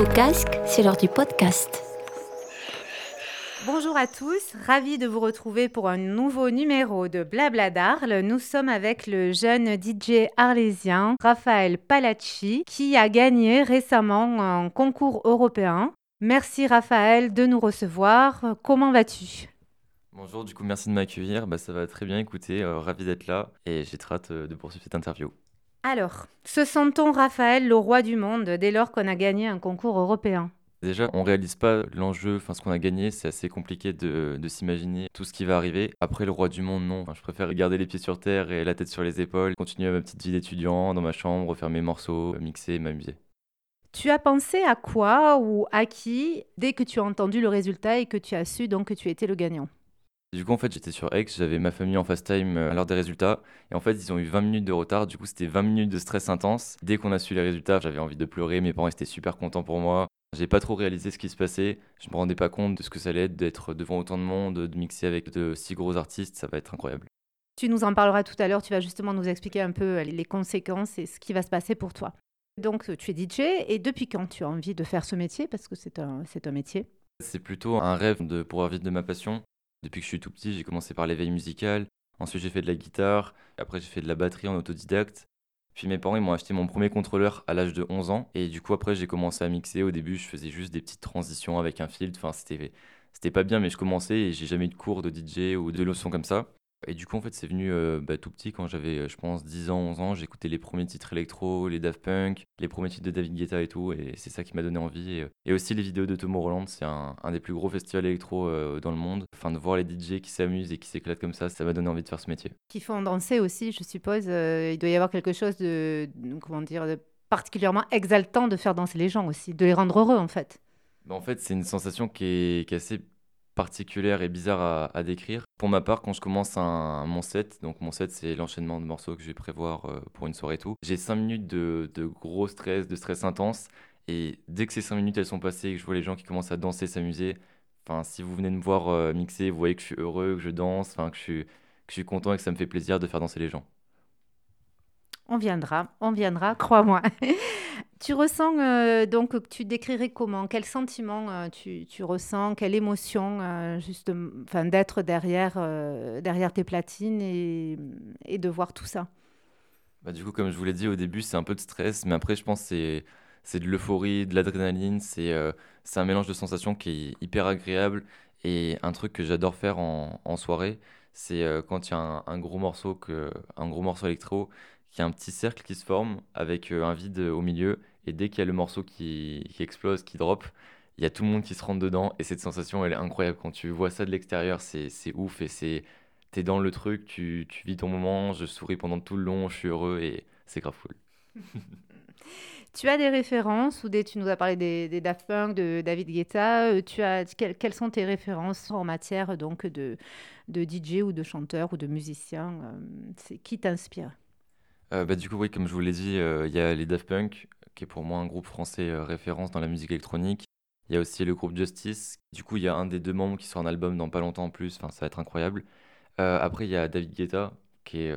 vos casques, c'est l'heure du podcast. Bonjour à tous, ravi de vous retrouver pour un nouveau numéro de Blabla d'Arles. Nous sommes avec le jeune DJ arlésien Raphaël Palacci qui a gagné récemment un concours européen. Merci Raphaël de nous recevoir. Comment vas-tu? Bonjour, du coup merci de m'accueillir. Bah, ça va très bien, écoutez, euh, ravi d'être là et j'ai très hâte euh, de poursuivre cette interview. Alors, se sent-on Raphaël le roi du monde dès lors qu'on a gagné un concours européen? Déjà, on réalise pas l'enjeu, enfin ce qu'on a gagné, c'est assez compliqué de, de s'imaginer tout ce qui va arriver. Après, le roi du monde, non. Enfin, je préfère garder les pieds sur terre et la tête sur les épaules, continuer ma petite vie d'étudiant dans ma chambre, refaire mes morceaux, mixer, m'amuser. Tu as pensé à quoi ou à qui dès que tu as entendu le résultat et que tu as su donc que tu étais le gagnant? Du coup, en fait, j'étais sur X, j'avais ma famille en fast time euh, à l'heure des résultats. Et en fait, ils ont eu 20 minutes de retard. Du coup, c'était 20 minutes de stress intense. Dès qu'on a su les résultats, j'avais envie de pleurer. Mes parents étaient super contents pour moi. J'ai pas trop réalisé ce qui se passait. Je me rendais pas compte de ce que ça allait être d'être devant autant de monde, de mixer avec de si gros artistes. Ça va être incroyable. Tu nous en parleras tout à l'heure, tu vas justement nous expliquer un peu les conséquences et ce qui va se passer pour toi. Donc, tu es DJ et depuis quand tu as envie de faire ce métier? Parce que c'est un, c'est un métier. C'est plutôt un rêve de pouvoir vivre de ma passion. Depuis que je suis tout petit, j'ai commencé par l'éveil musical. Ensuite, j'ai fait de la guitare. Après, j'ai fait de la batterie en autodidacte. Puis mes parents m'ont acheté mon premier contrôleur à l'âge de 11 ans. Et du coup, après, j'ai commencé à mixer. Au début, je faisais juste des petites transitions avec un filtre. Enfin, c'était, c'était pas bien, mais je commençais et j'ai jamais eu de cours de DJ ou de leçons comme ça. Et du coup, en fait, c'est venu euh, bah, tout petit quand j'avais, euh, je pense, 10 ans, 11 ans. J'écoutais les premiers titres électro, les Daft Punk, les premiers titres de David Guetta et tout. Et c'est ça qui m'a donné envie. Et, euh, et aussi les vidéos de Tomorrowland, c'est un, un des plus gros festivals électro euh, dans le monde. Enfin, de voir les DJ qui s'amusent et qui s'éclatent comme ça, ça m'a donné envie de faire ce métier. Qui font danser aussi, je suppose. euh, il doit y avoir quelque chose de, de- comment dire, de particulièrement exaltant de faire danser les gens aussi, de les rendre heureux en fait. Bah, en fait, c'est une sensation qui est, qui est assez particulière et bizarre à, décrire. Pour ma part, quand je commence mon set, donc mon set, c'est l'enchaînement de morceaux que je vais prévoir euh, pour une soirée et tout, j'ai 5 minutes de, gros stress, de stress intense. Et dès que ces 5 minutes elles sont passées et que je vois les gens qui commencent à danser, s'amuser, enfin, si vous venez me voir euh, mixer, vous voyez que je suis heureux, que je danse, enfin, que je suis content et que ça me fait plaisir de faire danser les gens. On viendra, on viendra, crois-moi. tu ressens euh, donc, tu décrirais comment? Quel sentiment euh, tu, tu ressens? Quelle émotion euh, juste, enfin, d'être derrière, derrière tes platines et, et de voir tout ça? Bah, du coup, comme je vous l'ai dit au début, c'est un peu de stress, mais après, je pense que c'est, de l'euphorie, de l'adrénaline, c'est, un mélange de sensations qui est hyper agréable. Et un truc que j'adore faire en, soirée, c'est quand il y a un, un gros morceau, que, un gros morceau électro, qu'il y a un petit cercle qui se forme avec euh, un vide au milieu, et dès qu'il y a le morceau qui, qui explose, qui drop, il y a tout le monde qui se rentre dedans, et cette sensation, elle est incroyable. Quand tu vois ça de l'extérieur, c'est, ouf, et c'est, t'es dans le truc, tu, tu vis ton moment, je souris pendant tout le long, je suis heureux, et c'est grave cool. Tu as des références ou des, tu nous as parlé des, des Daft Punk, de David Guetta. euh, Tu as, quelles, sont tes références en matière donc de, de DJ ou de chanteur ou de musicien euh, Qui t'inspire? Euh, bah, du coup, oui, comme je vous l'ai dit, euh, il y a les Daft Punk, qui est pour moi un groupe français euh, référence dans la musique électronique. Il y a aussi le groupe Justice. Du coup, il y a un des deux membres qui sort un album dans pas longtemps en plus. Enfin, ça va être incroyable. Après, il y a David Guetta, qui est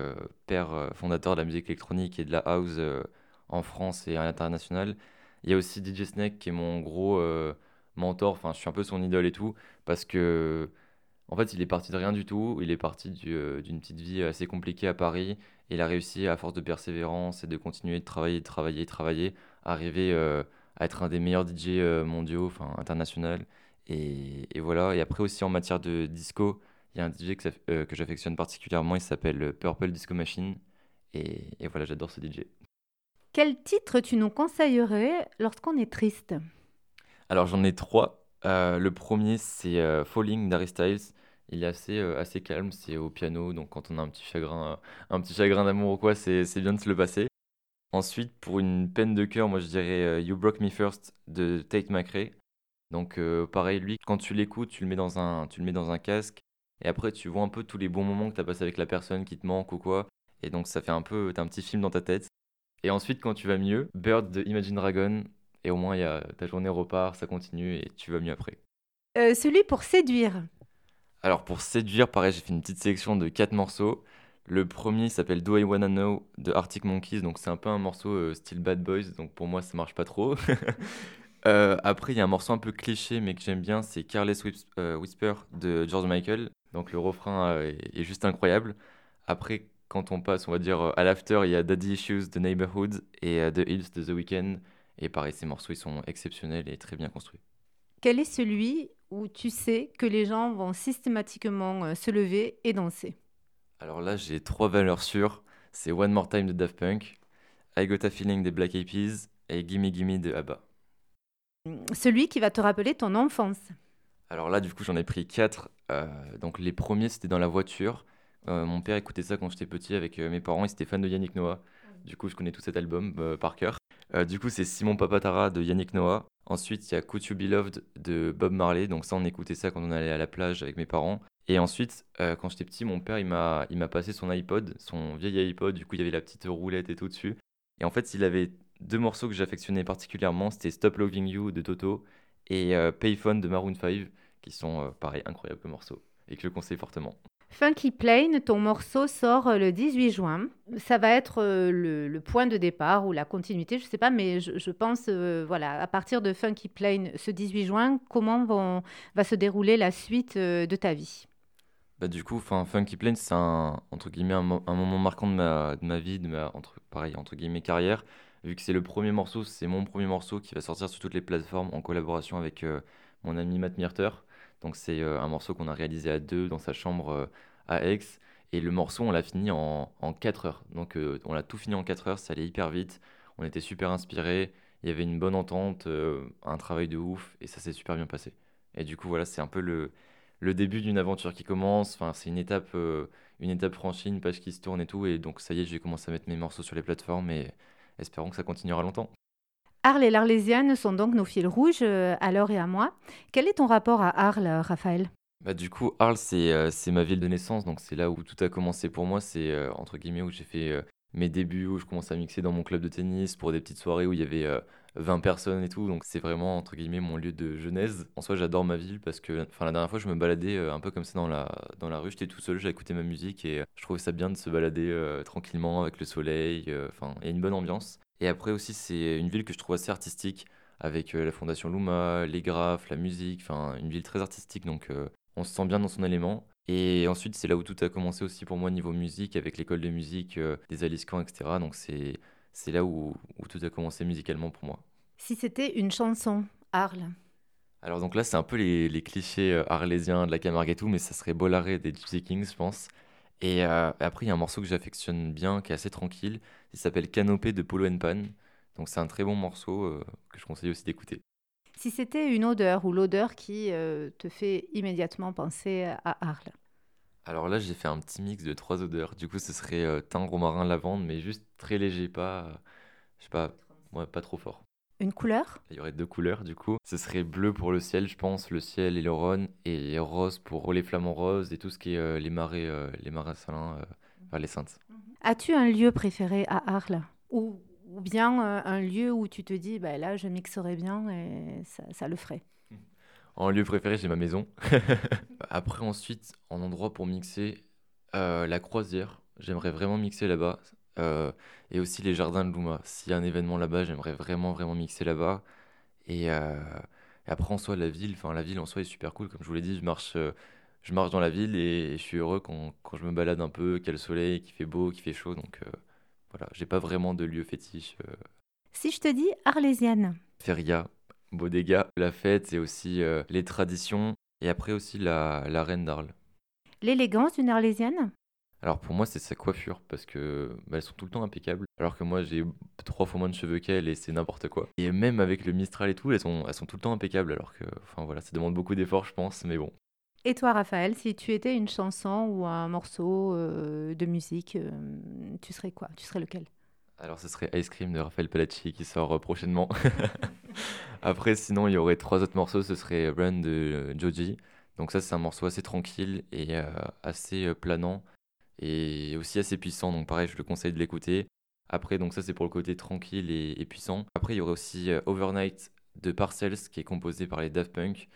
père fondateur de la musique électronique et de la house en France et à l'international. Il y a aussi DJ Snake, qui est mon gros mentor. Enfin, je suis un peu son idole et tout, parce que en fait, il est parti de rien du tout. Il est parti du, euh, d'une petite vie assez compliquée à Paris. Et il a réussi, à force de persévérance et de continuer de travailler, de travailler, de travailler, à arriver euh, à être un des meilleurs DJ euh, mondiaux, enfin international. Et, et voilà. Et après aussi en matière de disco, il y a un DJ que, euh, que j'affectionne particulièrement. Il s'appelle Purple Disco Machine. Et, et voilà, j'adore ce DJ. Quel titre tu nous conseillerais lorsqu'on est triste? Alors j'en ai trois. Euh, le premier c'est euh, Falling d'Harry Styles. Il est assez, euh, assez calme, c'est au piano, donc quand on a un petit chagrin, un petit chagrin d'amour ou quoi, c'est, bien de se le passer. Ensuite, pour une peine de cœur, moi je dirais You Broke Me First de Tate McRae. Donc pareil, lui, quand tu l'écoutes, tu le mets dans un, tu le mets dans un casque, et après tu vois un peu tous les bons moments que tu as passé avec la personne qui te manque ou quoi, et donc ça fait un peu, t'as un petit film dans ta tête. Et ensuite, quand tu vas mieux, Bird de Imagine Dragon, et au moins y a, ta journée repart, ça continue, et tu vas mieux après. Euh, Celui pour séduire. Alors pour séduire, pareil, j'ai fait une petite sélection de quatre morceaux. Le premier s'appelle Do I Wanna Know de Arctic Monkeys, donc c'est un peu un morceau euh, style Bad Boys, donc pour moi ça marche pas trop. Euh, après, il y a un morceau un peu cliché, mais que j'aime bien, c'est Careless Whisper de George Michael. Donc le refrain est, juste incroyable. Après, quand on passe, on va dire, à l'after, il y a Daddy Issues de Neighborhood et The Hills de The Weeknd. Et pareil, ces morceaux, ils sont exceptionnels et très bien construits. Quel est celui où tu sais que les gens vont systématiquement se lever et danser? Alors là, j'ai trois valeurs sûres. C'est One More Time de Daft Punk, I Got a Feeling des Black Eyed Peas et Gimme Gimme de ABBA. Celui qui va te rappeler ton enfance. Alors là, du coup, j'en ai pris quatre. Euh, donc les premiers, c'était dans la voiture. Euh, mon père écoutait ça quand j'étais petit avec euh, mes parents. Ils étaient fans de Yannick Noah. Du coup, je connais tout cet album par cœur. Du coup, c'est Simon Papatara de Yannick Noah. Ensuite, il y a Could You Be Loved de Bob Marley. Donc ça, on écoutait ça quand on allait à la plage avec mes parents. Et ensuite, quand j'étais petit, mon père, il m'a, passé son iPod, son vieil iPod. Du coup, il y avait la petite roulette et tout dessus. Et en fait, il avait deux morceaux que j'affectionnais particulièrement, c'était Stop Loving You de Toto et euh, Payphone de Maroon 5, qui sont euh, pareil incroyables morceaux et que je conseille fortement. Funky Plane, ton morceau sort euh, le 18 juin. Ça va être le, point de départ ou la continuité, je ne sais pas, mais je, pense, voilà, à partir de Funky Plane ce 18 juin, comment va se dérouler la suite de ta vie? Bah, du coup, Funky Plane, c'est un, entre un, moment marquant de ma, vie, de ma entre, pareil, entre guillemets, carrière vu que c'est le premier morceau, c'est mon premier morceau qui va sortir sur toutes les plateformes en collaboration avec euh, mon ami Matt Myrter. Donc c'est euh, un morceau qu'on a réalisé à deux dans sa chambre euh, à Aix. Et le morceau, on l'a fini en, en 4 heures. Donc on l'a tout fini en 4 heures, ça allait hyper vite. On était super inspirés, il y avait une bonne entente, un travail de ouf, et ça s'est super bien passé. Et du coup, voilà, c'est un peu le, le début d'une aventure qui commence. Enfin, c'est une étape, une étape franchie, une page qui se tourne et tout. Et donc, ça y est, j'ai commencé à mettre mes morceaux sur les plateformes. Et espérons que ça continuera longtemps. Arles et l'Arlésienne sont donc nos fils rouges euh, à l'heure et à moi. Quel est ton rapport à Arles, Raphaël? Bah, Du coup, Arles, euh, c'est ma ville de naissance, donc c'est là où tout a commencé pour moi. C'est euh, entre guillemets où j'ai fait mes débuts, où je commence à mixer dans mon club de tennis pour des petites soirées où il y avait 20 personnes et tout. Donc c'est vraiment entre guillemets mon lieu de genèse. En soi, j'adore ma ville parce que la dernière fois, je me baladais un peu comme ça dans la dans la rue, j'étais tout seul, j'écoutais ma musique et je trouvais ça bien de se balader tranquillement avec le soleil, enfin et une bonne ambiance. Et après aussi, c'est une ville que je trouve assez artistique, avec euh, la Fondation Luma, les graphes, la musique, enfin une ville très artistique, donc euh, on se sent bien dans son élément. Et ensuite, c'est là où tout a commencé aussi pour moi niveau musique, avec l'école de musique euh, des Alice Camp, etc. Donc c'est, c'est là où, où, tout a commencé musicalement pour moi. Si c'était une chanson, Arles Alors donc là, c'est un peu les, les clichés arlésiens de la Camargue et tout, mais ça serait Bolaré des Gypsy Kings, je pense. Et après, il y a un morceau que j'affectionne bien, qui est assez tranquille. Il s'appelle Canopée de Polo Pan. Donc c'est un très bon morceau euh, que je conseille aussi d'écouter. Si c'était une odeur ou l'odeur qui euh, te fait immédiatement penser à Arles Alors là, j'ai fait un petit mix de trois odeurs. Du coup, ce serait euh, thym, romarin, lavande, mais juste très léger, pas, je sais pas, pas trop fort. Une couleur? Il y aurait deux couleurs du coup. Ce serait bleu pour le ciel, je pense, le ciel et le Rhône, et rose pour les flamants roses et tout ce qui est les marais, les marais salins, enfin les saintes. Mhm. As-tu un lieu préféré à Arles? Ou, ou bien euh, un lieu où tu te dis, bah, là, je mixerais bien et ça, le ferait? En lieu préféré, j'ai ma maison. Après, ensuite, en endroit pour mixer, euh, la croisière. J'aimerais vraiment mixer là-bas. Euh, et aussi les jardins de Luma. S'il y a un événement là-bas, j'aimerais vraiment, vraiment mixer là-bas. Et, après, en soi, la ville, enfin, la ville en soi est super cool. Comme je vous l'ai dit, je marche je marche dans la ville et, je suis heureux quand, quand je me balade un peu, qu'il y a le soleil, qu'il fait beau, qu'il fait chaud. Donc euh, voilà, j'ai pas vraiment de lieu fétiche. Euh. Si je te dis arlésienne Feria, Bodega, la fête et aussi euh, les traditions et après aussi la, la reine d'Arles. L'élégance d'une arlésienne alors pour moi, c'est sa coiffure parce que bah, elles sont tout le temps impeccables. Alors que moi, j'ai trois fois moins de cheveux qu'elle et c'est n'importe quoi. Et même avec le Mistral et tout, elles sont, elles sont tout le temps impeccables. Alors que, enfin voilà, ça demande beaucoup d'efforts, je pense, mais bon, et toi, Raphaël, si tu étais une chanson ou un morceau euh, de musique, euh, tu serais quoi? Tu serais lequel? Alors, ce serait Ice Cream de Raphaël Palacci qui sort euh, prochainement. Après, sinon, il y aurait trois autres morceaux. Ce serait Run de Joji. Donc, ça, c'est un morceau assez tranquille et assez planant et aussi assez puissant. Donc, pareil, je le conseille de l'écouter. Après, donc ça, c'est pour le côté tranquille et, puissant. Après, il y aurait aussi Overnight de Parcells qui est composé par les Daft Punk.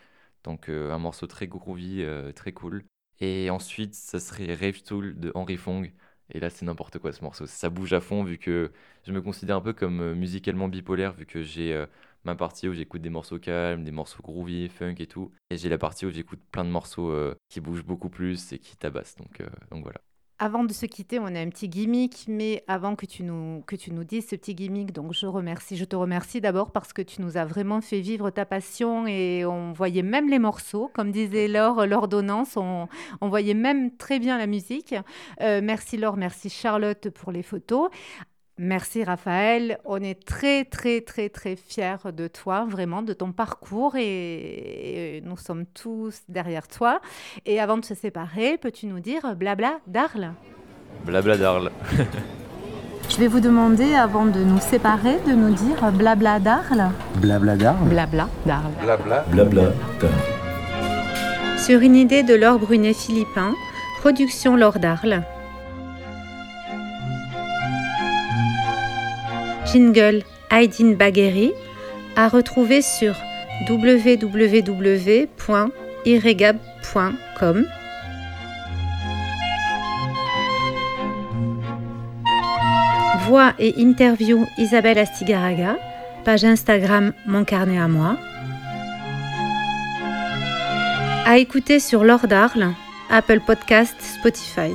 Donc euh, un morceau très groovy, euh, très cool. Et ensuite, ça serait Rave Tool de Henry Fong. Et là, c'est n'importe quoi ce morceau. Ça bouge à fond vu que je me considère un peu comme euh, musicalement bipolaire vu que j'ai ma partie où j'écoute des morceaux calmes, des morceaux groovy, funk et tout. Et j'ai la partie où j'écoute plein de morceaux qui bougent beaucoup plus et qui tabassent. Donc, donc voilà. Avant de se quitter, on a un petit gimmick, mais avant que tu nous, que tu nous dises ce petit gimmick, donc je remercie, je te remercie d'abord parce que tu nous as vraiment fait vivre ta passion et on voyait même les morceaux, comme disait Laure, l'ordonnance, on, on voyait même très bien la musique. Euh, merci Laure, merci Charlotte pour les photos. Merci Raphaël, on est très très très très fiers de toi, vraiment de ton parcours et, nous sommes tous derrière toi. Et avant de se séparer, peux-tu nous dire blabla d'Arles? Blabla d'Arles. Je vais vous demander avant de nous séparer de nous dire blabla d'Arles. Blabla d'Arles. Blabla d'Arles. Blabla. Blabla d'Arles. Sur une idée de Laure Brunet-Philippin, production Laure d'Arles. Jingle Aydin Bagheri à retrouver sur www.irregab.com. Voix et interview Isabelle Astigaraga, page Instagram Mon carnet à moi. À écouter sur l'Or d'Arles, Apple Podcast, Spotify.